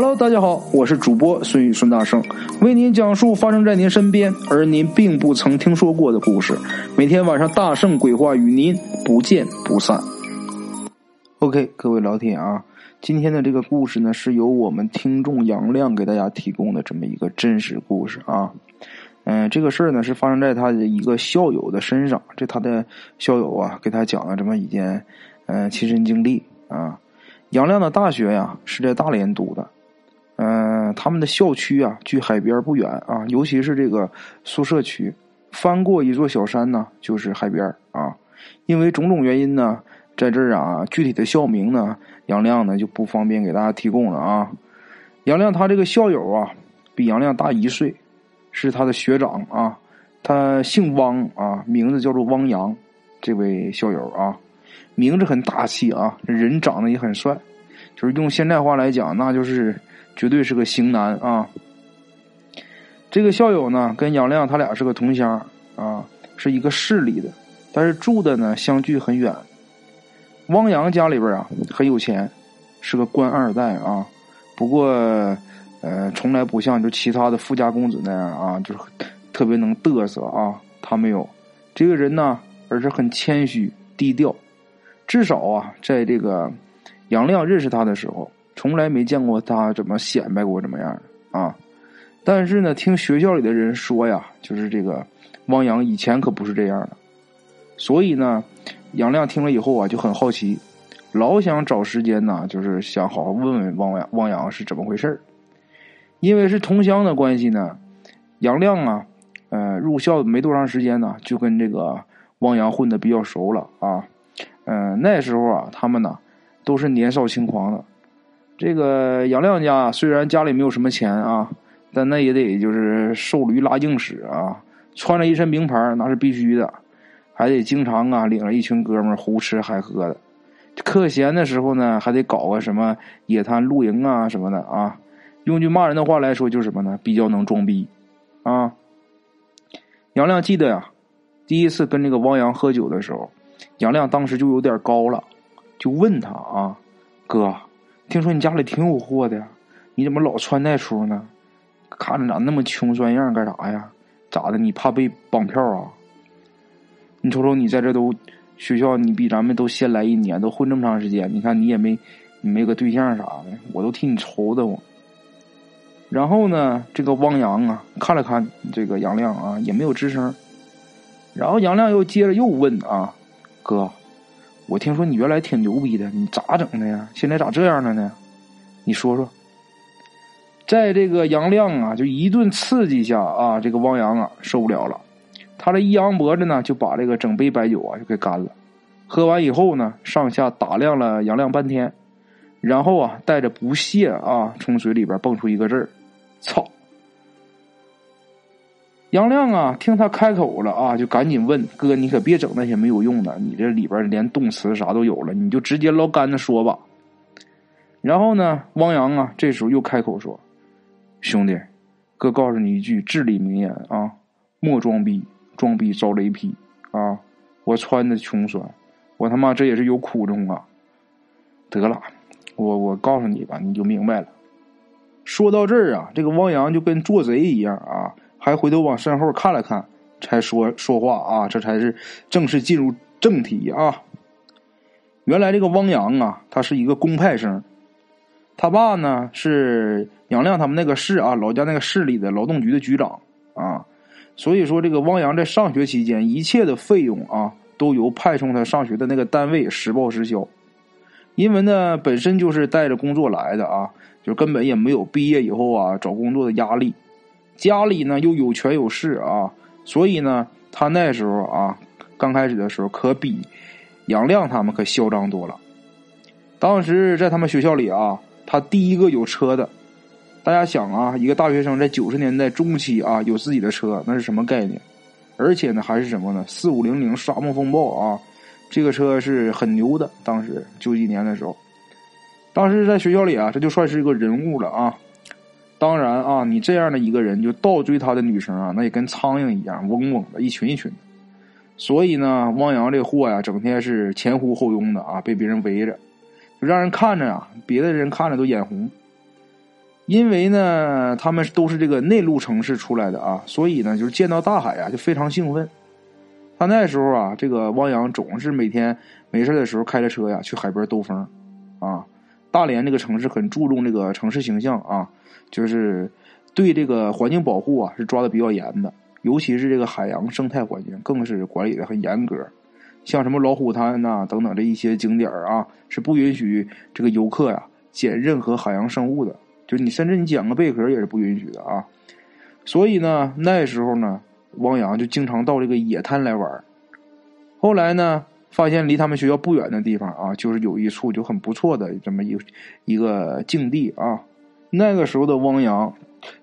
Hello，大家好，我是主播孙宇孙大圣，为您讲述发生在您身边而您并不曾听说过的故事。每天晚上大圣鬼话与您不见不散。OK，各位老铁啊，今天的这个故事呢，是由我们听众杨亮给大家提供的这么一个真实故事啊。嗯，这个事儿呢是发生在他的一个校友的身上，这他的校友啊给他讲了这么一件嗯亲身经历啊。杨亮的大学呀是在大连读的。嗯，他们的校区啊，距海边不远啊，尤其是这个宿舍区，翻过一座小山呢，就是海边啊。因为种种原因呢，在这儿啊，具体的校名呢，杨亮呢就不方便给大家提供了啊。杨亮他这个校友啊，比杨亮大一岁，是他的学长啊。他姓汪啊，名字叫做汪洋，这位校友啊，名字很大气啊，人长得也很帅，就是用现在话来讲，那就是。绝对是个型男啊！这个校友呢，跟杨亮他俩是个同乡啊，是一个市里的，但是住的呢相距很远。汪洋家里边啊很有钱，是个官二代啊，不过呃，从来不像就其他的富家公子那样啊，就是特别能嘚瑟啊。他没有这个人呢，而是很谦虚低调，至少啊，在这个杨亮认识他的时候。从来没见过他怎么显摆过怎么样的啊！但是呢，听学校里的人说呀，就是这个汪洋以前可不是这样的。所以呢，杨亮听了以后啊，就很好奇，老想找时间呢，就是想好好问问汪洋汪洋是怎么回事因为是同乡的关系呢，杨亮啊，呃，入校没多长时间呢，就跟这个汪洋混的比较熟了啊。嗯，那时候啊，他们呢都是年少轻狂的。这个杨亮家虽然家里没有什么钱啊，但那也得就是瘦驴拉硬屎啊，穿着一身名牌那是必须的，还得经常啊领着一群哥们胡吃海喝的。课闲的时候呢，还得搞个什么野滩露营啊什么的啊。用句骂人的话来说，就是什么呢？比较能装逼啊。杨亮记得呀，第一次跟这个汪洋喝酒的时候，杨亮当时就有点高了，就问他啊，哥。听说你家里挺有货的，你怎么老穿那出呢？看着咋那么穷酸样干啥呀？咋的？你怕被绑票啊？你瞅瞅你在这都学校，你比咱们都先来一年，都混这么长时间。你看你也没没个对象啥的，我都替你愁的慌。然后呢，这个汪洋啊，看了看这个杨亮啊，也没有吱声。然后杨亮又接着又问啊，哥。我听说你原来挺牛逼的，你咋整的呀？现在咋这样了呢？你说说。在这个杨亮啊，就一顿刺激下啊，这个汪洋啊受不了了，他这一扬脖子呢，就把这个整杯白酒啊就给干了。喝完以后呢，上下打量了杨亮半天，然后啊，带着不屑啊，从嘴里边蹦出一个字儿：“操。”杨亮啊，听他开口了啊，就赶紧问哥：“你可别整那些没有用的，你这里边连动词啥都有了，你就直接捞干的说吧。”然后呢，汪洋啊，这时候又开口说：“兄弟，哥告诉你一句至理名言啊，莫装逼，装逼遭雷劈啊！我穿的穷酸，我他妈这也是有苦衷啊！得了，我我告诉你吧，你就明白了。”说到这儿啊，这个汪洋就跟做贼一样啊。还回头往身后看了看，才说说话啊，这才是正式进入正题啊。原来这个汪洋啊，他是一个公派生，他爸呢是杨亮他们那个市啊，老家那个市里的劳动局的局长啊。所以说，这个汪洋在上学期间，一切的费用啊，都由派送他上学的那个单位实报实销。因为呢，本身就是带着工作来的啊，就根本也没有毕业以后啊找工作的压力。家里呢又有权有势啊，所以呢，他那时候啊，刚开始的时候可比杨亮他们可嚣张多了。当时在他们学校里啊，他第一个有车的。大家想啊，一个大学生在九十年代中期啊，有自己的车，那是什么概念？而且呢，还是什么呢？四五零零沙漠风暴啊，这个车是很牛的。当时九几年的时候，当时在学校里啊，这就算是一个人物了啊。当然啊，你这样的一个人就倒追他的女生啊，那也跟苍蝇一样，嗡嗡的，一群一群的。所以呢，汪洋这货呀，整天是前呼后拥的啊，被别人围着，就让人看着啊，别的人看着都眼红。因为呢，他们都是这个内陆城市出来的啊，所以呢，就是见到大海啊，就非常兴奋。他那时候啊，这个汪洋总是每天没事的时候开着车呀去海边兜风，啊，大连这个城市很注重这个城市形象啊，就是对这个环境保护啊是抓的比较严的，尤其是这个海洋生态环境更是管理的很严格。像什么老虎滩呐等等这一些景点啊，是不允许这个游客呀捡任何海洋生物的，就你甚至你捡个贝壳也是不允许的啊。所以呢，那时候呢。汪洋就经常到这个野滩来玩后来呢，发现离他们学校不远的地方啊，就是有一处就很不错的这么一一个境地啊。那个时候的汪洋，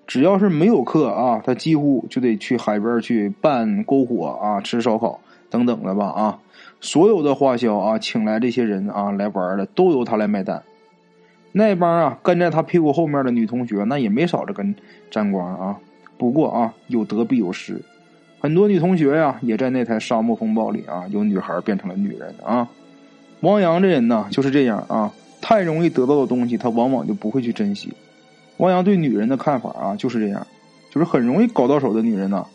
只要是没有课啊，他几乎就得去海边去办篝火啊，吃烧烤等等的吧啊。所有的花销啊，请来这些人啊来玩的，都由他来买单。那帮啊跟在他屁股后面的女同学，那也没少着跟沾光啊。不过啊，有得必有失。很多女同学呀，也在那台沙漠风暴里啊，由女孩变成了女人啊。汪洋这人呢，就是这样啊，太容易得到的东西，他往往就不会去珍惜。汪洋对女人的看法啊，就是这样，就是很容易搞到手的女人呢，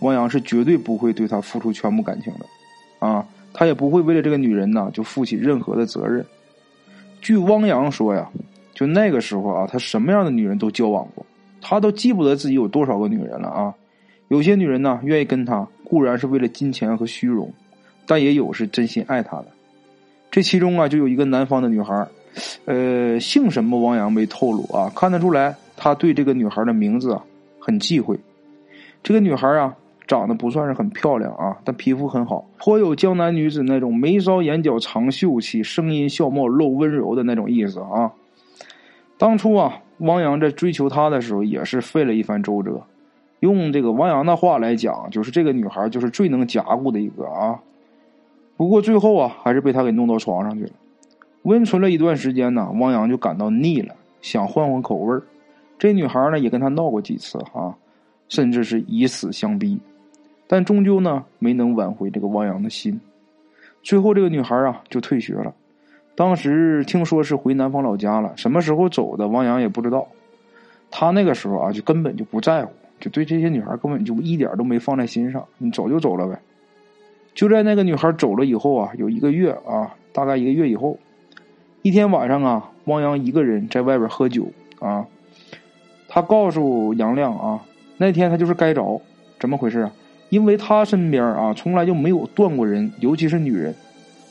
汪洋是绝对不会对她付出全部感情的啊，他也不会为了这个女人呢，就负起任何的责任。据汪洋说呀，就那个时候啊，他什么样的女人都交往过，他都记不得自己有多少个女人了啊。有些女人呢，愿意跟他，固然是为了金钱和虚荣，但也有是真心爱他的。这其中啊，就有一个南方的女孩，呃，姓什么？王阳没透露啊。看得出来，他对这个女孩的名字啊很忌讳。这个女孩啊，长得不算是很漂亮啊，但皮肤很好，颇有江南女子那种眉梢眼角藏秀气，声音笑貌露温柔的那种意思啊。当初啊，汪洋在追求她的时候，也是费了一番周折。用这个王阳的话来讲，就是这个女孩就是最能夹顾的一个啊。不过最后啊，还是被他给弄到床上去了。温存了一段时间呢，汪洋就感到腻了，想换换口味儿。这女孩呢也跟他闹过几次哈，甚至是以死相逼，但终究呢没能挽回这个汪洋的心。最后这个女孩啊就退学了，当时听说是回南方老家了，什么时候走的，汪洋也不知道。他那个时候啊就根本就不在乎。就对这些女孩根本就一点都没放在心上，你走就走了呗。就在那个女孩走了以后啊，有一个月啊，大概一个月以后，一天晚上啊，汪洋一个人在外边喝酒啊。他告诉杨亮啊，那天他就是该着，怎么回事啊？因为他身边啊从来就没有断过人，尤其是女人。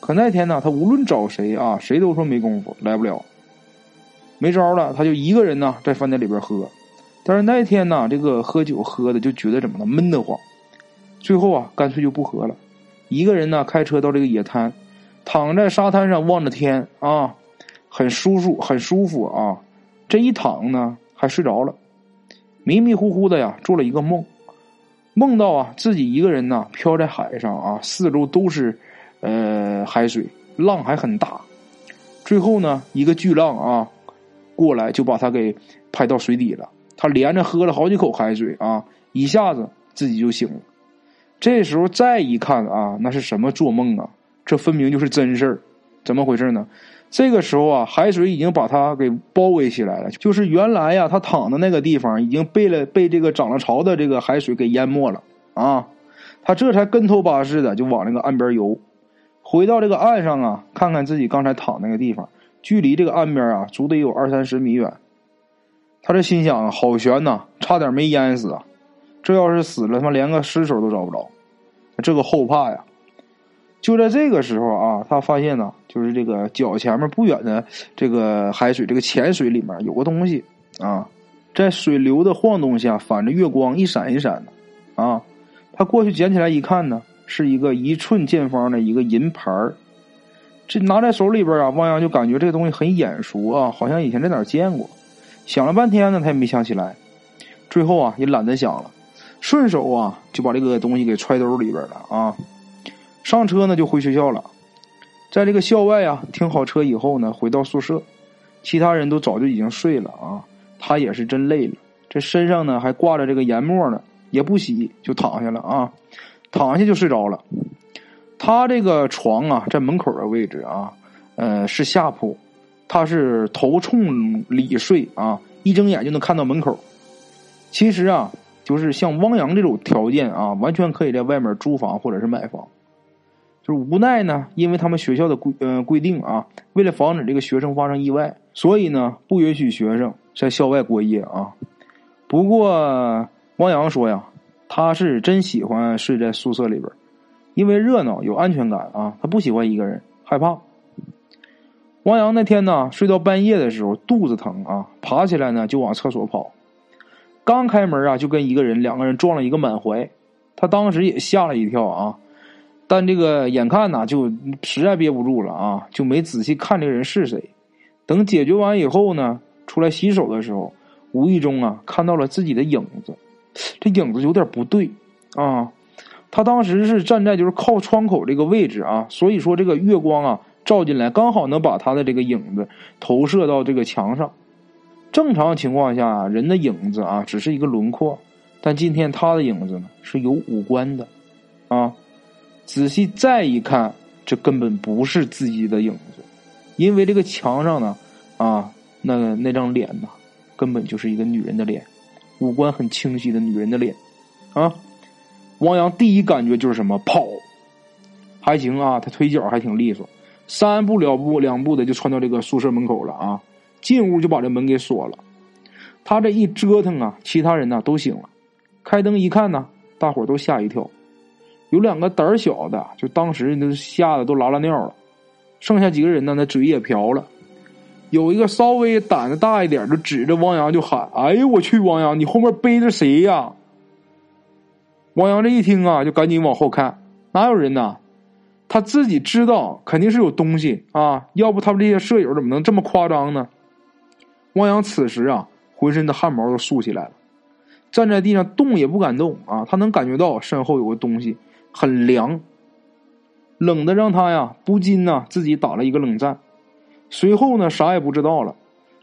可那天呢，他无论找谁啊，谁都说没工夫，来不了，没招了，他就一个人呢在饭店里边喝。但是那天呢，这个喝酒喝的就觉得怎么了闷得慌，最后啊，干脆就不喝了，一个人呢开车到这个野滩，躺在沙滩上望着天啊，很舒服很舒服啊，这一躺呢还睡着了，迷迷糊糊的呀做了一个梦，梦到啊自己一个人呢漂在海上啊，四周都是呃海水，浪还很大，最后呢一个巨浪啊过来就把他给拍到水底了。他连着喝了好几口海水啊，一下子自己就醒了。这时候再一看啊，那是什么做梦啊？这分明就是真事儿。怎么回事呢？这个时候啊，海水已经把他给包围起来了。就是原来呀，他躺的那个地方已经被了被这个涨了潮的这个海水给淹没了啊。他这才跟头把式的就往那个岸边游。回到这个岸上啊，看看自己刚才躺那个地方，距离这个岸边啊，足得有二三十米远。他这心想好悬呐，差点没淹死啊！这要是死了，他妈连个尸首都找不着，这个后怕呀！就在这个时候啊，他发现呢，就是这个脚前面不远的这个海水，这个浅水里面有个东西啊，在水流的晃动下，反着月光一闪一闪的啊。他过去捡起来一看呢，是一个一寸见方的一个银盘儿。这拿在手里边啊，汪洋就感觉这个东西很眼熟啊，好像以前在哪儿见过。想了半天呢，他也没想起来，最后啊也懒得想了，顺手啊就把这个东西给揣兜里边了啊。上车呢就回学校了，在这个校外啊停好车以后呢，回到宿舍，其他人都早就已经睡了啊，他也是真累了，这身上呢还挂着这个研末呢，也不洗就躺下了啊，躺下就睡着了。他这个床啊在门口的位置啊，呃是下铺。他是头冲里睡啊，一睁眼就能看到门口。其实啊，就是像汪洋这种条件啊，完全可以在外面租房或者是买房。就是无奈呢，因为他们学校的规呃规定啊，为了防止这个学生发生意外，所以呢不允许学生在校外过夜啊。不过汪洋说呀，他是真喜欢睡在宿舍里边，因为热闹有安全感啊，他不喜欢一个人害怕。汪洋那天呢睡到半夜的时候肚子疼啊，爬起来呢就往厕所跑，刚开门啊就跟一个人两个人撞了一个满怀，他当时也吓了一跳啊。但这个眼看呐，就实在憋不住了啊，就没仔细看这个人是谁。等解决完以后呢，出来洗手的时候，无意中啊看到了自己的影子，这影子有点不对啊。他当时是站在就是靠窗口这个位置啊，所以说这个月光啊照进来，刚好能把他的这个影子投射到这个墙上。正常情况下，人的影子啊只是一个轮廓，但今天他的影子呢是有五官的啊。仔细再一看，这根本不是自己的影子，因为这个墙上呢，啊，那个那张脸呐，根本就是一个女人的脸，五官很清晰的女人的脸，啊，王阳第一感觉就是什么？跑，还行啊，他腿脚还挺利索，三步两步两步的就窜到这个宿舍门口了啊，进屋就把这门给锁了，他这一折腾啊，其他人呢都醒了，开灯一看呢，大伙都吓一跳。有两个胆儿小的，就当时那吓得都拉拉尿了。剩下几个人呢，那嘴也瓢了。有一个稍微胆子大一点，就指着汪洋就喊：“哎呦我去，汪洋，你后面背着谁呀？”汪洋这一听啊，就赶紧往后看，哪有人呢？他自己知道肯定是有东西啊，要不他们这些舍友怎么能这么夸张呢？汪洋此时啊，浑身的汗毛都竖起来了，站在地上动也不敢动啊，他能感觉到身后有个东西。很凉，冷的让他呀不禁呢自己打了一个冷战。随后呢啥也不知道了，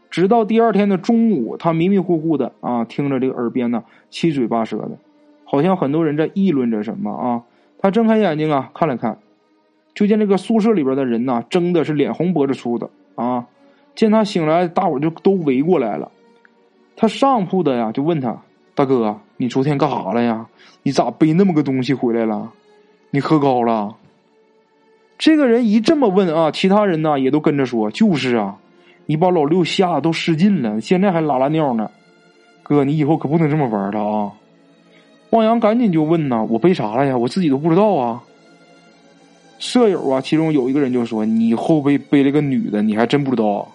直到第二天的中午，他迷迷糊糊的啊听着这个耳边呢七嘴八舌的，好像很多人在议论着什么啊。他睁开眼睛啊看了看，就见这个宿舍里边的人呐争的是脸红脖子粗的啊。见他醒来，大伙就都围过来了。他上铺的呀就问他大哥，你昨天干啥了呀？你咋背那么个东西回来了？你喝高了？这个人一这么问啊，其他人呢也都跟着说：“就是啊，你把老六吓得都失禁了，现在还拉拉尿呢。”哥，你以后可不能这么玩了啊！汪洋赶紧就问呐：“我背啥了呀？我自己都不知道啊。”舍友啊，其中有一个人就说：“你后背背了个女的，你还真不知道？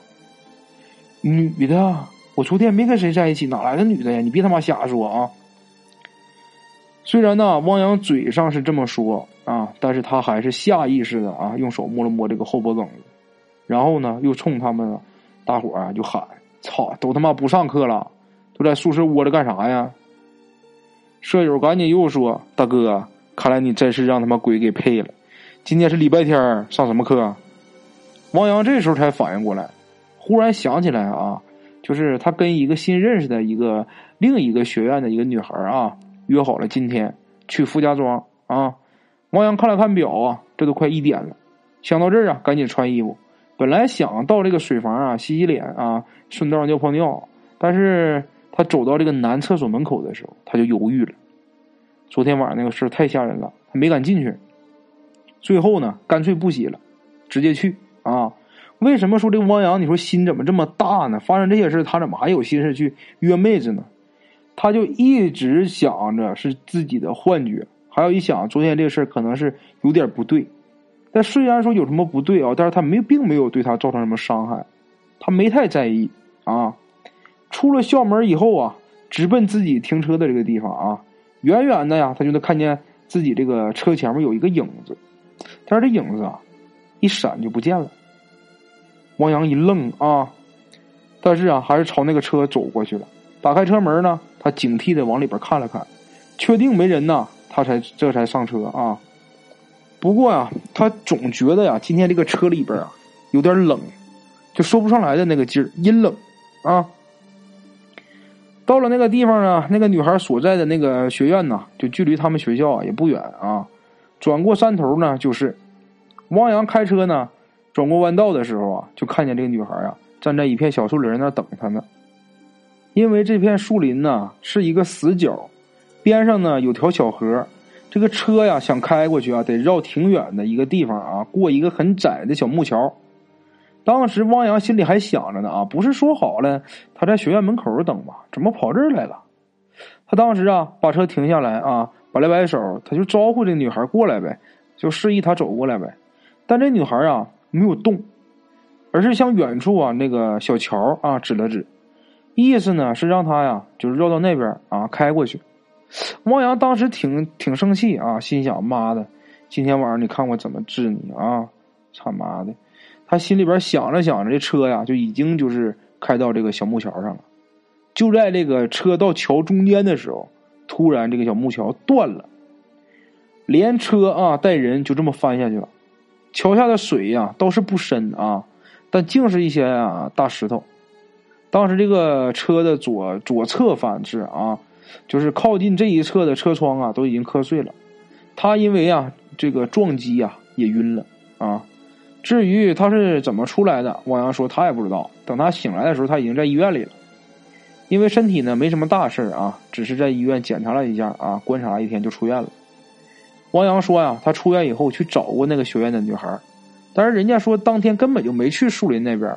女的？我昨天没跟谁在一起，哪来的女的呀？你别他妈瞎说啊！”虽然呢，汪洋嘴上是这么说啊，但是他还是下意识的啊，用手摸了摸这个后脖梗子，然后呢，又冲他们大伙啊就喊：“操，都他妈不上课了，都在宿舍窝着干啥呀？”舍友赶紧又说：“大哥，看来你真是让他妈鬼给配了。今天是礼拜天，上什么课？”汪洋这时候才反应过来，忽然想起来啊，就是他跟一个新认识的一个另一个学院的一个女孩啊。约好了今天去傅家庄啊！王阳看了看表啊，这都快一点了。想到这儿啊，赶紧穿衣服。本来想到这个水房啊洗洗脸啊，顺道尿泡尿，但是他走到这个男厕所门口的时候，他就犹豫了。昨天晚上那个事太吓人了，他没敢进去。最后呢，干脆不洗了，直接去啊！为什么说这汪洋？你说心怎么这么大呢？发生这些事他怎么还有心思去约妹子呢？他就一直想着是自己的幻觉，还有一想昨天这事儿可能是有点不对，但虽然说有什么不对啊，但是他没并没有对他造成什么伤害，他没太在意啊。出了校门以后啊，直奔自己停车的这个地方啊，远远的呀，他就能看见自己这个车前面有一个影子，但是这影子啊，一闪就不见了。王洋一愣啊，但是啊，还是朝那个车走过去了，打开车门呢。他警惕的往里边看了看，确定没人呢，他才这才上车啊。不过呀，他总觉得呀，今天这个车里边啊有点冷，就说不上来的那个劲儿，阴冷啊。到了那个地方呢，那个女孩所在的那个学院呢，就距离他们学校啊也不远啊。转过山头呢，就是汪洋开车呢，转过弯道的时候啊，就看见这个女孩啊站在一片小树林那等他呢。因为这片树林呢是一个死角，边上呢有条小河，这个车呀想开过去啊，得绕挺远的一个地方啊，过一个很窄的小木桥。当时汪洋心里还想着呢啊，不是说好了他在学院门口等吗？怎么跑这儿来了？他当时啊把车停下来啊，摆了摆手，他就招呼这女孩过来呗，就示意她走过来呗。但这女孩啊没有动，而是向远处啊那个小桥啊指了指，意思呢是让他呀就是绕到那边啊开过去。汪洋当时挺挺生气啊，心想妈的，今天晚上你看我怎么治你啊！他妈的！他心里边想着想着，这车呀就已经就是开到这个小木桥上了。就在这个车到桥中间的时候，突然这个小木桥断了，连车啊带人就这么翻下去了。桥下的水呀倒是不深啊，但竟是一些啊大石头。当时这个车的左左侧反是啊，就是靠近这一侧的车窗啊都已经磕碎了。他因为啊这个撞击呀也晕了啊。至于他是怎么出来的，汪洋说他也不知道。等他醒来的时候，他已经在医院里了。因为身体呢没什么大事啊，只是在医院检查了一下啊，观察了一天就出院了。汪洋说呀，他出院以后去找过那个学院的女孩，但是人家说当天根本就没去树林那边，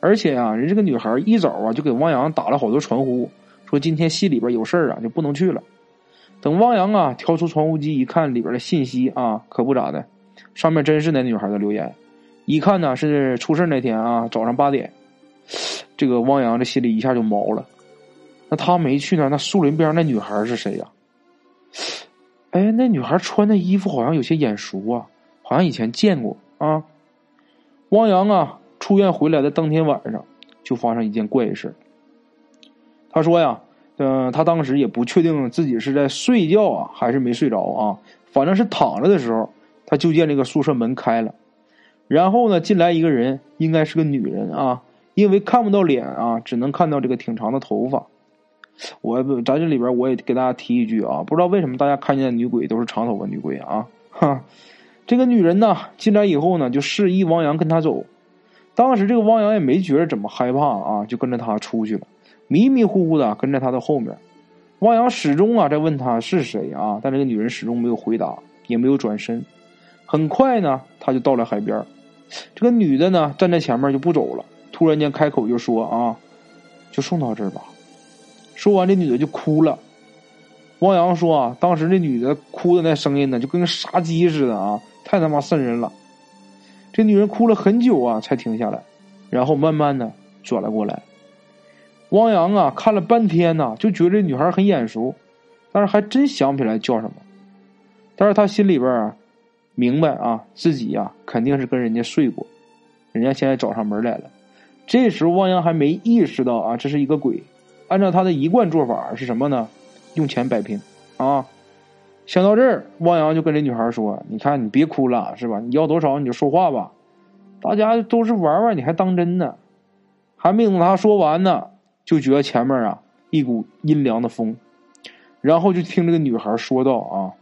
而且啊，人这个女孩一早啊就给汪洋打了好多传呼，说今天系里边有事啊，就不能去了。等汪洋啊挑出传呼机一看，里边的信息啊可不咋的。上面真是那女孩的留言，一看呢是出事那天啊，早上八点。这个汪洋这心里一下就毛了。那他没去呢，那树林边那女孩是谁呀？哎，那女孩穿的衣服好像有些眼熟啊，好像以前见过啊。汪洋啊，出院回来的当天晚上就发生一件怪事。他说呀，嗯，他当时也不确定自己是在睡觉啊，还是没睡着啊，反正是躺着的时候。他就见这个宿舍门开了，然后呢，进来一个人，应该是个女人啊，因为看不到脸啊，只能看到这个挺长的头发。我咱这里边我也给大家提一句啊，不知道为什么大家看见的女鬼都是长头发女鬼啊？哈，这个女人呢，进来以后呢，就示意王洋跟他走。当时这个汪洋也没觉得怎么害怕啊，就跟着他出去了，迷迷糊糊的跟在他的后面。汪洋始终啊在问他是谁啊，但这个女人始终没有回答，也没有转身。很快呢，他就到了海边这个女的呢，站在前面就不走了。突然间开口就说：“啊，就送到这儿吧。”说完，这女的就哭了。汪洋说：“啊，当时这女的哭的那声音呢，就跟个杀鸡似的啊，太他妈瘆人了。”这女人哭了很久啊，才停下来，然后慢慢的转了过来。汪洋啊，看了半天呢，就觉得这女孩很眼熟，但是还真想不起来叫什么。但是他心里边啊。明白啊，自己呀肯定是跟人家睡过，人家现在找上门来了。这时候汪洋还没意识到啊，这是一个鬼。按照他的一贯做法是什么呢？用钱摆平啊。想到这儿，汪洋就跟这女孩说：“你看，你别哭了，是吧？你要多少你就说话吧。大家都是玩玩，你还当真呢？”还没等他说完呢，就觉得前面啊一股阴凉的风，然后就听这个女孩说道：“啊。”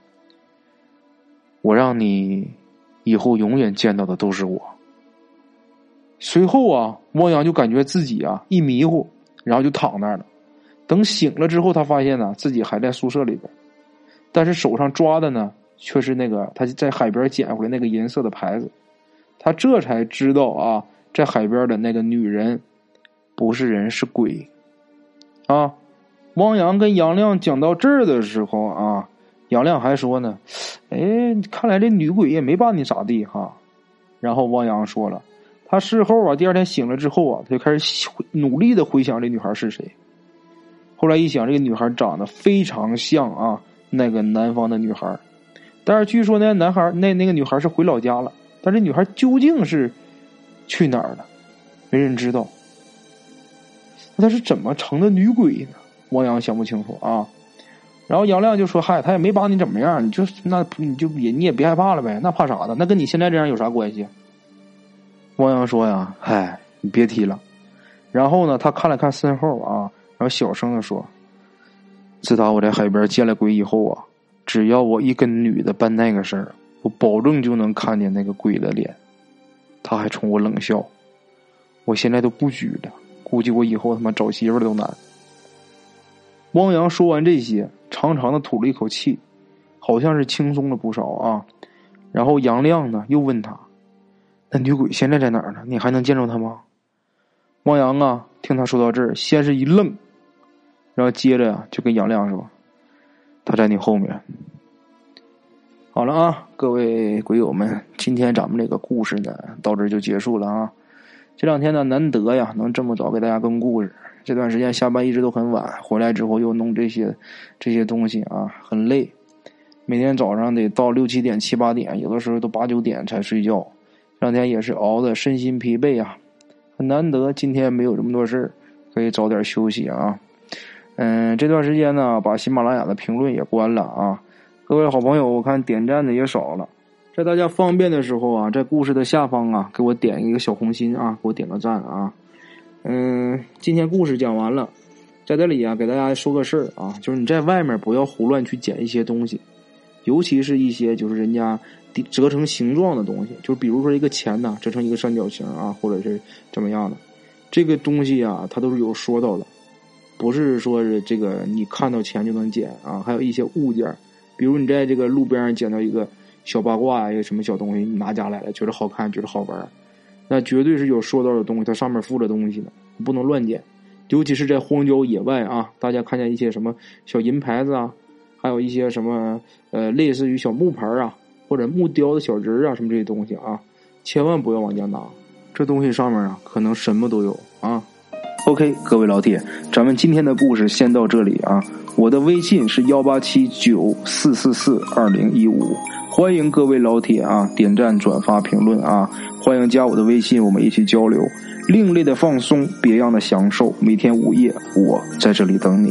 我让你以后永远见到的都是我。随后啊，汪洋就感觉自己啊一迷糊，然后就躺那儿了。等醒了之后，他发现呢自己还在宿舍里边，但是手上抓的呢却是那个他在海边捡回来那个银色的牌子。他这才知道啊，在海边的那个女人不是人是鬼啊。汪洋跟杨亮讲到这儿的时候啊。杨亮还说呢，哎，看来这女鬼也没把你咋地哈。然后汪洋说了，他事后啊，第二天醒了之后啊，他就开始努力的回想这女孩是谁。后来一想，这个女孩长得非常像啊，那个南方的女孩。但是据说那男孩那那个女孩是回老家了，但是女孩究竟是去哪儿了，没人知道。那她是怎么成的女鬼呢？汪洋想不清楚啊。然后杨亮就说：“嗨，他也没把你怎么样，你就那你就也你也别害怕了呗，那怕啥的？那跟你现在这样有啥关系？”汪洋说：“呀，嗨，你别提了。”然后呢，他看了看身后啊，然后小声的说：“自打我在海边见了鬼以后啊，只要我一跟女的办那个事儿，我保证就能看见那个鬼的脸。”他还冲我冷笑。我现在都不举了，估计我以后他妈找媳妇都难。汪洋说完这些，长长的吐了一口气，好像是轻松了不少啊。然后杨亮呢，又问他：“那女鬼现在在哪儿呢？你还能见着她吗？”汪洋啊，听他说到这儿，先是一愣，然后接着呀，就跟杨亮说：“他在你后面。”好了啊，各位鬼友们，今天咱们这个故事呢，到这就结束了啊。这两天呢，难得呀，能这么早给大家更故事。这段时间下班一直都很晚，回来之后又弄这些这些东西啊，很累。每天早上得到六七点、七八点，有的时候都八九点才睡觉。这两天也是熬的身心疲惫啊，很难得今天没有这么多事儿，可以早点休息啊。嗯，这段时间呢，把喜马拉雅的评论也关了啊。各位好朋友，我看点赞的也少了，在大家方便的时候啊，在故事的下方啊，给我点一个小红心啊，给我点个赞啊。嗯，今天故事讲完了，在这里啊，给大家说个事儿啊，就是你在外面不要胡乱去捡一些东西。尤其是一些就是人家折成形状的东西，就比如说一个钱呐，折成一个三角形啊，或者是怎么样的，这个东西啊，它都是有说到的，不是说是这个你看到钱就能捡啊。还有一些物件，比如你在这个路边上捡到一个小八卦啊一个什么小东西，你拿家来了，觉得好看，觉得好玩，那绝对是有说道的东西，它上面附着东西的，不能乱捡。尤其是在荒郊野外啊，大家看见一些什么小银牌子啊。还有一些什么呃，类似于小木牌啊，或者木雕的小人啊，什么这些东西啊，千万不要往家拿。这东西上面啊，可能什么都有啊。OK，各位老铁，咱们今天的故事先到这里啊。我的微信是幺八七九四四四二零一五，欢迎各位老铁啊点赞、转发、评论啊，欢迎加我的微信，我们一起交流。另类的放松，别样的享受，每天午夜我在这里等你。